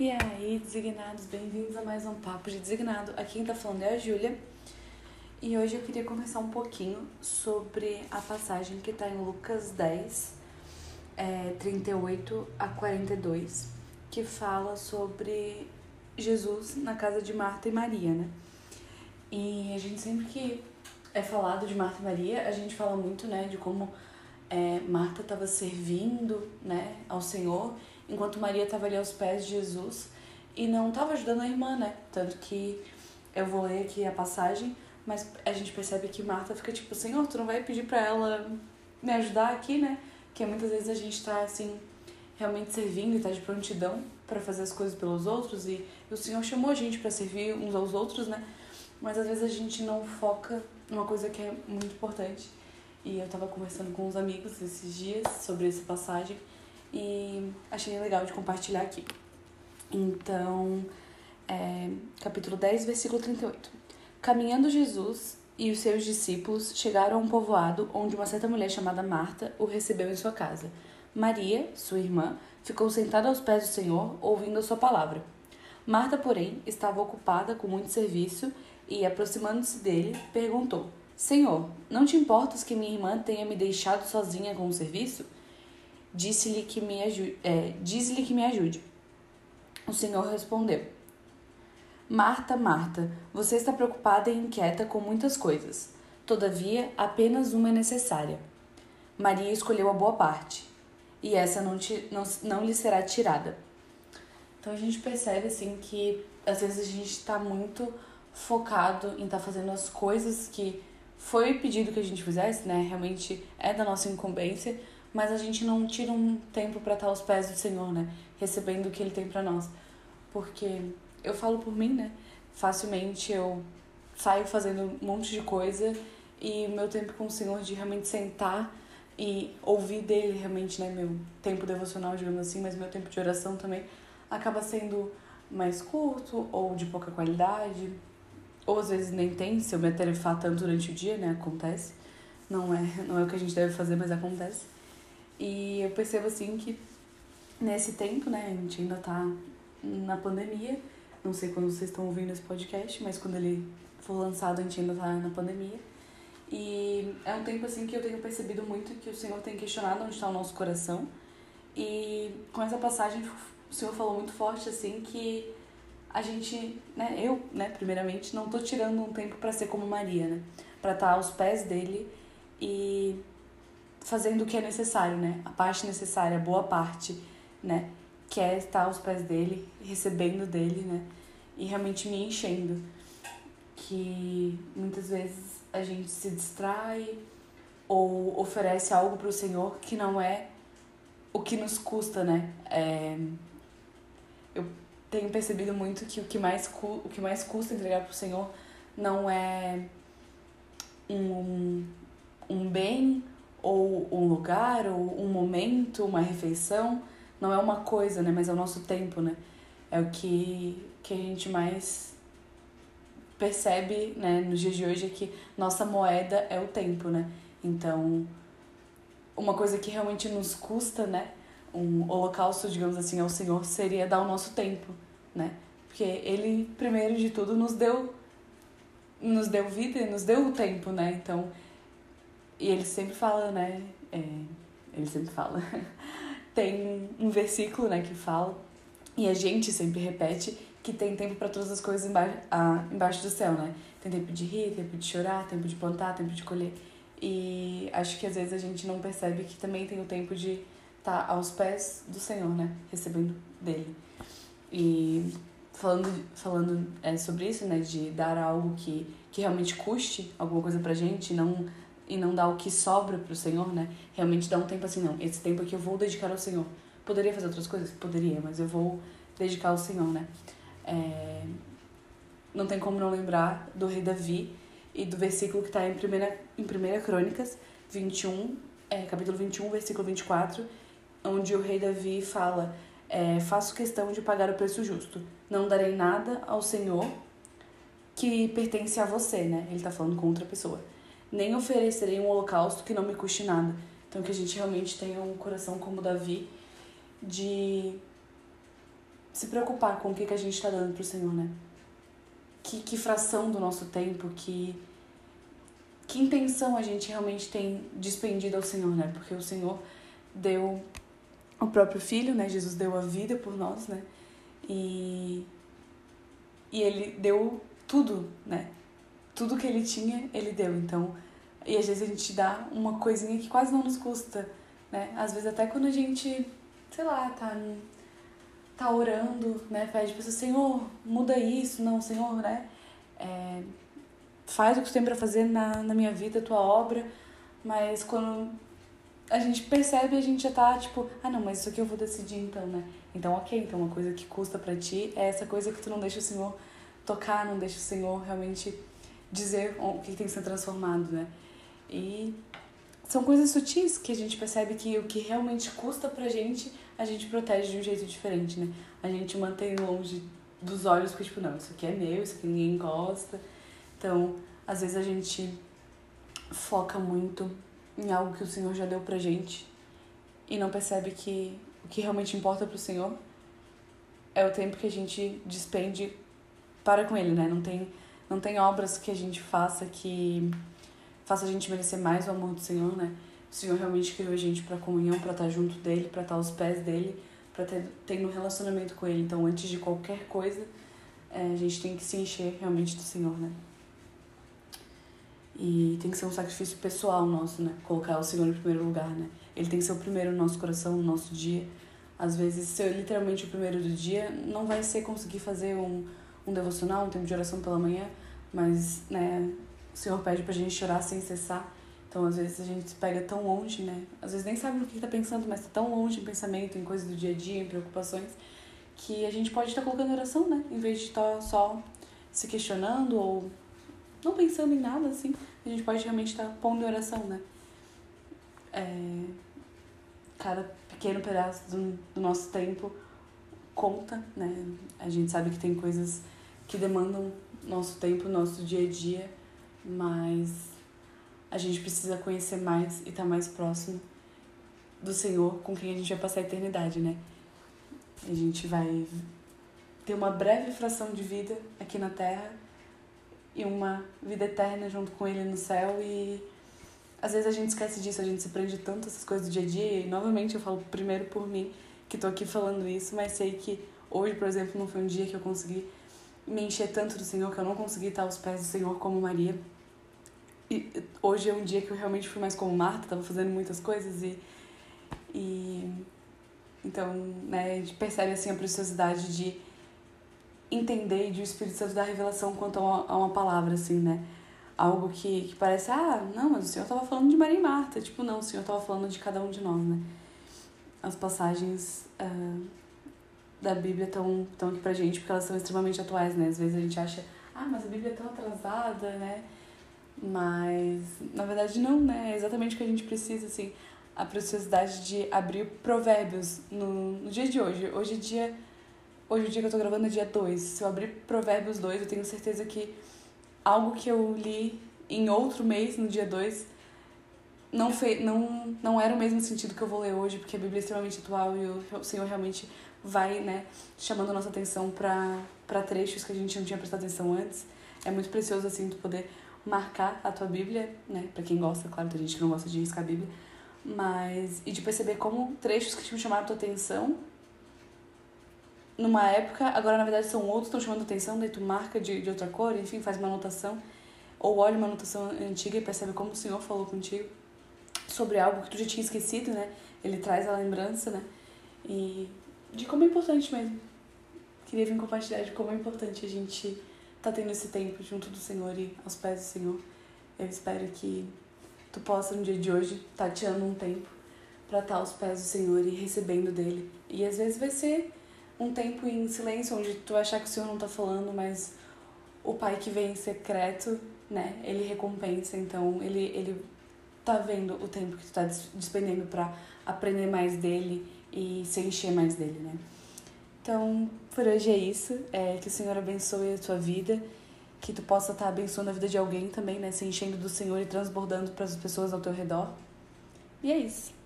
E aí, designados, bem-vindos a mais um Papo de Designado. Aqui quem tá falando é a Júlia. E hoje eu queria conversar um pouquinho sobre a passagem que tá em Lucas 10, é, 38 a 42, que fala sobre Jesus na casa de Marta e Maria, né? E a gente sempre que é falado de Marta e Maria, a gente fala muito, né, de como é, Marta estava servindo, né, ao Senhor enquanto Maria estava ali aos pés de Jesus e não estava ajudando a irmã, né? Tanto que eu vou ler aqui a passagem, mas a gente percebe que Marta fica tipo, Senhor, tu não vai pedir para ela me ajudar aqui, né? Que muitas vezes a gente tá assim, realmente servindo e tá de prontidão para fazer as coisas pelos outros e, e o Senhor chamou a gente para servir uns aos outros, né? Mas às vezes a gente não foca numa coisa que é muito importante. E eu tava conversando com uns amigos esses dias sobre essa passagem e achei legal de compartilhar aqui. Então, é, capítulo 10, versículo 38. Caminhando Jesus e os seus discípulos chegaram a um povoado onde uma certa mulher chamada Marta o recebeu em sua casa. Maria, sua irmã, ficou sentada aos pés do Senhor, ouvindo a sua palavra. Marta, porém, estava ocupada com muito serviço e, aproximando-se dele, perguntou: Senhor, não te importas que minha irmã tenha me deixado sozinha com o serviço? Disse-lhe que me ajude, é, diz-lhe que me ajude. O Senhor respondeu: Marta, Marta, você está preocupada e inquieta com muitas coisas. Todavia, apenas uma é necessária. Maria escolheu a boa parte, e essa não, te, não, não lhe será tirada. Então a gente percebe assim que às vezes a gente está muito focado em estar tá fazendo as coisas que foi pedido que a gente fizesse, né? Realmente é da nossa incumbência, mas a gente não tira um tempo para estar aos pés do Senhor, né? Recebendo o que Ele tem para nós. Porque eu falo por mim, né? Facilmente eu saio fazendo um monte de coisa e meu tempo com o Senhor de realmente sentar e ouvir dele realmente, né? Meu tempo devocional, digamos assim, mas meu tempo de oração também acaba sendo mais curto ou de pouca qualidade. Ou às vezes nem tem, se eu me atarefar tanto durante o dia, né? Acontece. Não é, não é o que a gente deve fazer, mas acontece. E eu percebo assim que nesse tempo, né, a gente ainda tá na pandemia. Não sei quando vocês estão ouvindo esse podcast, mas quando ele for lançado, a gente ainda tá na pandemia. E é um tempo assim que eu tenho percebido muito que o Senhor tem questionado onde está o nosso coração. E com essa passagem, o Senhor falou muito forte assim que a gente, né, eu, né, primeiramente, não tô tirando um tempo para ser como Maria, né? Para estar tá aos pés dele e fazendo o que é necessário, né? A parte necessária, a boa parte, né? Que é estar aos pés dele, recebendo dele, né? E realmente me enchendo. Que muitas vezes a gente se distrai ou oferece algo para o Senhor que não é o que nos custa, né? É... Eu tenho percebido muito que o que mais, cu... o que mais custa entregar para o Senhor não é um, um bem ou um lugar, ou um momento, uma refeição, não é uma coisa, né? Mas é o nosso tempo, né? É o que, que a gente mais percebe, né, nos dias de hoje, é que nossa moeda é o tempo, né? Então, uma coisa que realmente nos custa, né? Um holocausto, digamos assim, ao Senhor seria dar o nosso tempo, né? Porque Ele, primeiro de tudo, nos deu nos deu vida e nos deu o tempo, né? Então, e ele sempre fala, né? É, ele sempre fala. tem um versículo, né, que fala, e a gente sempre repete que tem tempo para todas as coisas embaixo, ah, embaixo do céu, né? Tem tempo de rir, tempo de chorar, tempo de plantar, tempo de colher. E acho que às vezes a gente não percebe que também tem o tempo de estar tá aos pés do Senhor, né? Recebendo dele. E falando, falando é, sobre isso, né? De dar algo que, que realmente custe alguma coisa pra gente, não e não dar o que sobra pro Senhor, né? Realmente dar um tempo assim, não, esse tempo aqui eu vou dedicar ao Senhor. Poderia fazer outras coisas? Poderia, mas eu vou dedicar ao Senhor, né? É... Não tem como não lembrar do rei Davi e do versículo que está em primeira, em primeira Crônicas 21, é, capítulo 21, versículo 24, onde o rei Davi fala: é, Faço questão de pagar o preço justo, não darei nada ao Senhor que pertence a você, né? Ele está falando com outra pessoa nem oferecerei um holocausto que não me custe nada. Então que a gente realmente tenha um coração como Davi de se preocupar com o que, que a gente está dando pro Senhor, né? Que, que fração do nosso tempo, que, que intenção a gente realmente tem despendido ao Senhor, né? Porque o Senhor deu o próprio Filho, né? Jesus deu a vida por nós, né? E, e ele deu tudo, né? Tudo que ele tinha, ele deu. Então, e às vezes a gente dá uma coisinha que quase não nos custa, né? Às vezes até quando a gente, sei lá, tá, tá orando, né? Pede pra Senhor, muda isso, não, Senhor, né? É, faz o que você tem pra fazer na, na minha vida, tua obra, mas quando a gente percebe, a gente já tá tipo, ah não, mas isso aqui eu vou decidir então, né? Então, ok, então uma coisa que custa para ti é essa coisa que tu não deixa o Senhor tocar, não deixa o Senhor realmente dizer o que tem que ser transformado, né? E são coisas sutis que a gente percebe que o que realmente custa pra gente, a gente protege de um jeito diferente, né? A gente mantém longe dos olhos, porque, tipo, não, isso aqui é meu, isso aqui ninguém encosta. Então, às vezes a gente foca muito em algo que o Senhor já deu pra gente e não percebe que o que realmente importa pro Senhor é o tempo que a gente despende para com Ele, né? Não tem, não tem obras que a gente faça que faça a gente merecer mais o amor do Senhor, né? O Senhor realmente criou a gente para comunhão, para estar junto dele, para estar aos pés dele, para ter, ter um relacionamento com ele. Então, antes de qualquer coisa, é, a gente tem que se encher realmente do Senhor, né? E tem que ser um sacrifício pessoal nosso, né? Colocar o Senhor em primeiro lugar, né? Ele tem que ser o primeiro no nosso coração, no nosso dia. Às vezes, ser literalmente o primeiro do dia, não vai ser conseguir fazer um, um devocional, um tempo de oração pela manhã, mas, né, o Senhor pede pra gente chorar sem cessar. Então, às vezes, a gente se pega tão longe, né? Às vezes nem sabe no que tá pensando, mas tá tão longe em pensamento, em coisas do dia a dia, em preocupações, que a gente pode estar colocando oração, né? Em vez de estar só se questionando ou não pensando em nada, assim, a gente pode realmente estar tá pondo oração, né? É, cada pequeno pedaço do, do nosso tempo conta, né? A gente sabe que tem coisas que demandam nosso tempo, nosso dia a dia, mas a gente precisa conhecer mais e estar tá mais próximo do Senhor com quem a gente vai passar a eternidade, né? A gente vai ter uma breve fração de vida aqui na Terra e uma vida eterna junto com Ele no céu e às vezes a gente esquece disso, a gente se prende tanto essas coisas do dia a dia e novamente eu falo primeiro por mim que tô aqui falando isso, mas sei que hoje, por exemplo, não foi um dia que eu consegui me encher tanto do Senhor que eu não consegui estar aos pés do Senhor como Maria. E hoje é um dia que eu realmente fui mais como Marta, tava fazendo muitas coisas e e então, né, a gente percebe assim a preciosidade de entender e de o Espírito Santo dar revelação quanto a uma, a uma palavra, assim, né? Algo que, que parece, ah, não, mas o Senhor estava falando de Maria e Marta. Tipo, não, o Senhor estava falando de cada um de nós, né? As passagens uh, da Bíblia estão tão aqui pra gente porque elas são extremamente atuais, né? Às vezes a gente acha, ah, mas a Bíblia é tão atrasada, né? Mas, na verdade, não, né? É exatamente o que a gente precisa, assim. A preciosidade de abrir provérbios no, no dia de hoje. Hoje é dia Hoje, o dia que eu tô gravando é dia 2. Se eu abrir Provérbios 2, eu tenho certeza que algo que eu li em outro mês, no dia 2, não, fe não, não era o mesmo sentido que eu vou ler hoje, porque a Bíblia é extremamente atual e o Senhor realmente vai, né, chamando a nossa atenção para trechos que a gente não tinha prestado atenção antes. É muito precioso, assim, tu poder marcar a tua Bíblia, né, para quem gosta, claro, tem gente que não gosta de riscar a Bíblia, mas, e de perceber como trechos que tinham chamado a tua atenção numa época, agora na verdade são outros que estão chamando atenção, daí tu marca de, de outra cor, enfim, faz uma anotação, ou olha uma anotação antiga e percebe como o Senhor falou contigo sobre algo que tu já tinha esquecido, né? Ele traz a lembrança, né? E de como é importante mesmo. Queria vir compartilhar de como é importante a gente tá tendo esse tempo junto do Senhor e aos pés do Senhor. Eu espero que tu possa no dia de hoje tateando um tempo para estar aos pés do Senhor e recebendo dele. E às vezes vai ser um tempo em silêncio, onde tu achar que o Senhor não tá falando, mas o Pai que vem em secreto, né, ele recompensa, então ele, ele tá vendo o tempo que tu tá despendendo para aprender mais dele e se encher mais dele, né. Então, por hoje é isso, é, que o Senhor abençoe a tua vida, que tu possa estar tá abençoando a vida de alguém também, né, se enchendo do Senhor e transbordando para as pessoas ao teu redor. E é isso.